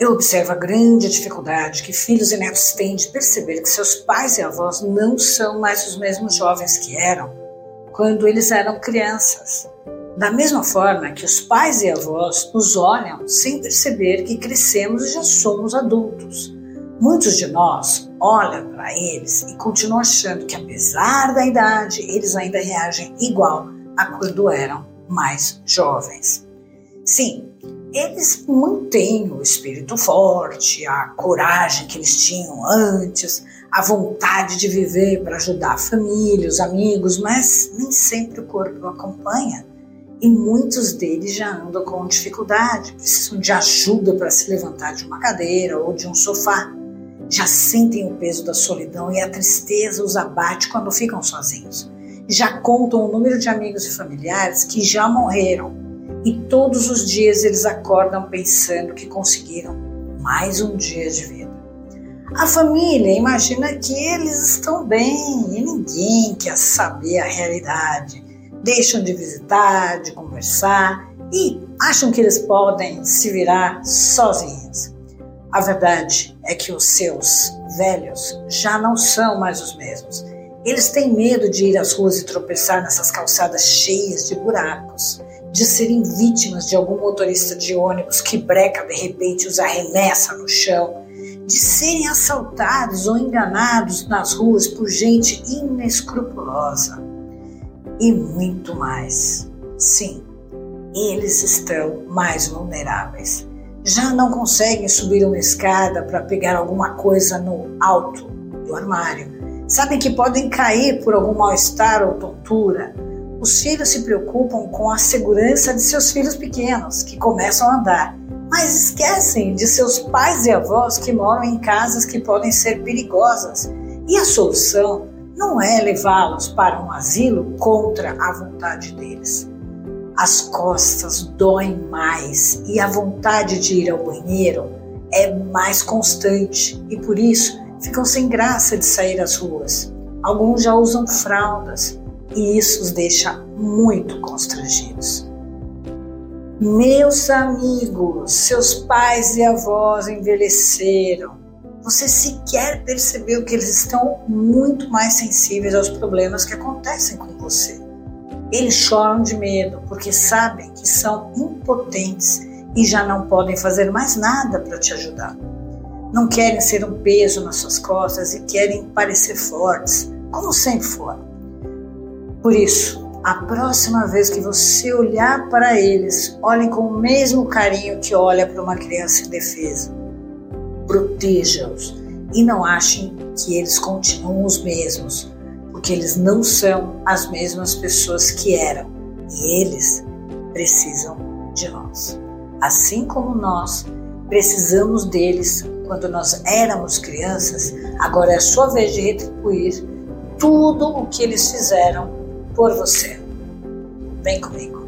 Eu observo a grande dificuldade que filhos e netos têm de perceber que seus pais e avós não são mais os mesmos jovens que eram quando eles eram crianças. Da mesma forma que os pais e avós nos olham sem perceber que crescemos e já somos adultos. Muitos de nós olham para eles e continuam achando que, apesar da idade, eles ainda reagem igual a quando eram mais jovens. Sim, eles mantêm o espírito forte, a coragem que eles tinham antes, a vontade de viver para ajudar a família, os amigos, mas nem sempre o corpo acompanha. E muitos deles já andam com dificuldade, precisam de ajuda para se levantar de uma cadeira ou de um sofá. Já sentem o peso da solidão e a tristeza os abate quando ficam sozinhos. Já contam o número de amigos e familiares que já morreram e todos os dias eles acordam pensando que conseguiram mais um dia de vida. A família imagina que eles estão bem e ninguém quer saber a realidade. Deixam de visitar, de conversar e acham que eles podem se virar sozinhos. A verdade é que os seus velhos já não são mais os mesmos. Eles têm medo de ir às ruas e tropeçar nessas calçadas cheias de buracos de serem vítimas de algum motorista de ônibus que breca de repente os arremessa no chão, de serem assaltados ou enganados nas ruas por gente inescrupulosa e muito mais. Sim, eles estão mais vulneráveis. Já não conseguem subir uma escada para pegar alguma coisa no alto do armário. Sabem que podem cair por algum mal-estar ou tontura os filhos se preocupam com a segurança de seus filhos pequenos, que começam a andar, mas esquecem de seus pais e avós que moram em casas que podem ser perigosas. E a solução não é levá-los para um asilo contra a vontade deles. As costas doem mais e a vontade de ir ao banheiro é mais constante e por isso ficam sem graça de sair às ruas. Alguns já usam fraldas, e isso os deixa muito constrangidos. Meus amigos, seus pais e avós envelheceram. Você sequer percebeu que eles estão muito mais sensíveis aos problemas que acontecem com você. Eles choram de medo porque sabem que são impotentes e já não podem fazer mais nada para te ajudar. Não querem ser um peso nas suas costas e querem parecer fortes, como sempre foram. Por isso, a próxima vez que você olhar para eles, olhem com o mesmo carinho que olha para uma criança indefesa. Proteja-os e não achem que eles continuam os mesmos, porque eles não são as mesmas pessoas que eram e eles precisam de nós. Assim como nós precisamos deles quando nós éramos crianças, agora é a sua vez de retribuir tudo o que eles fizeram por você. Vem comigo.